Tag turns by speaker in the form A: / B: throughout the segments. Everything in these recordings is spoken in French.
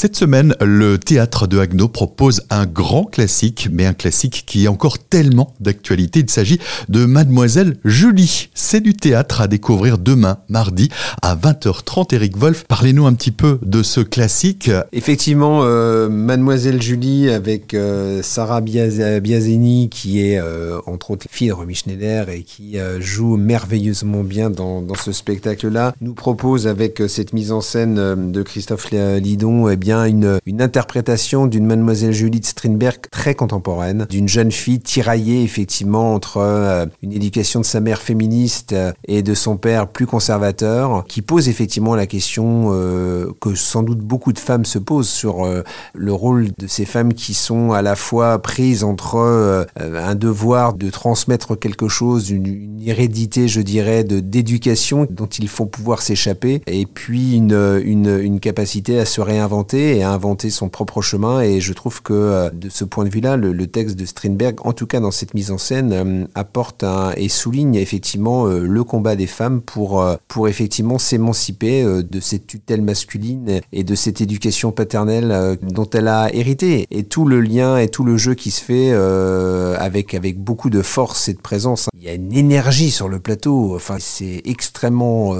A: Cette semaine, le théâtre de Haguenau propose un grand classique, mais un classique qui est encore tellement d'actualité. Il s'agit de Mademoiselle Julie. C'est du théâtre à découvrir demain, mardi, à 20h30. Eric Wolf, parlez-nous un petit peu de ce classique.
B: Effectivement, euh, Mademoiselle Julie avec euh, Sarah Biazeni, qui est euh, entre autres fille de Romy Schneider et qui joue merveilleusement bien dans, ce spectacle-là, nous propose avec cette mise en scène de Christophe Lidon, eh une, interprétation d'une mademoiselle Julie de Strindberg très contemporaine, d'une jeune fille tiraillée effectivement entre euh, une éducation de sa mère féministe euh, et de son père plus conservateur, qui pose effectivement la question euh, que sans doute beaucoup de femmes se posent sur le rôle de ces femmes qui sont à la fois prises entre un devoir de transmettre quelque chose, une, hérédité, je dirais, d'éducation dont il faut pouvoir s'échapper, et puis une capacité à se réinventer et à inventer son propre chemin. Et je trouve que euh, de ce point de vue-là, le, texte de Strindberg, en tout cas dans cette mise en scène, euh, apporte et souligne effectivement euh, le combat des femmes pour, pour effectivement s'émanciper de cette tutelle masculine et de cette éducation paternelle dont elle a hérité. Et tout le lien et tout le jeu qui se fait avec, avec beaucoup de force et de présence. Il y a une énergie sur le plateau. Enfin, c'est extrêmement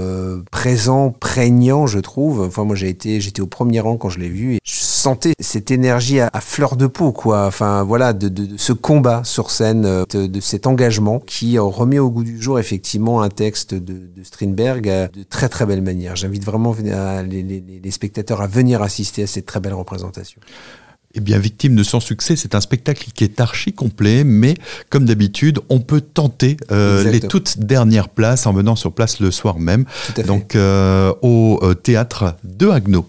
B: présent, prégnant, je trouve. Enfin, moi, j'ai été, j'étais au premier rang quand je l'ai vu et je sentais cette énergie à, fleur de peau, quoi. Enfin, voilà, de, ce combat sur scène, euh, de, cet engagement qui remet au goût du jour effectivement un texte de, Strindberg euh, de très très belle manière. J'invite vraiment les, les, spectateurs à venir assister à cette très belle représentation.
A: Eh bien, victime de son succès, c'est un spectacle qui est archi complet, mais comme d'habitude, on peut tenter euh, les toutes dernières places en venant sur place le soir même, donc au théâtre de Haguenau.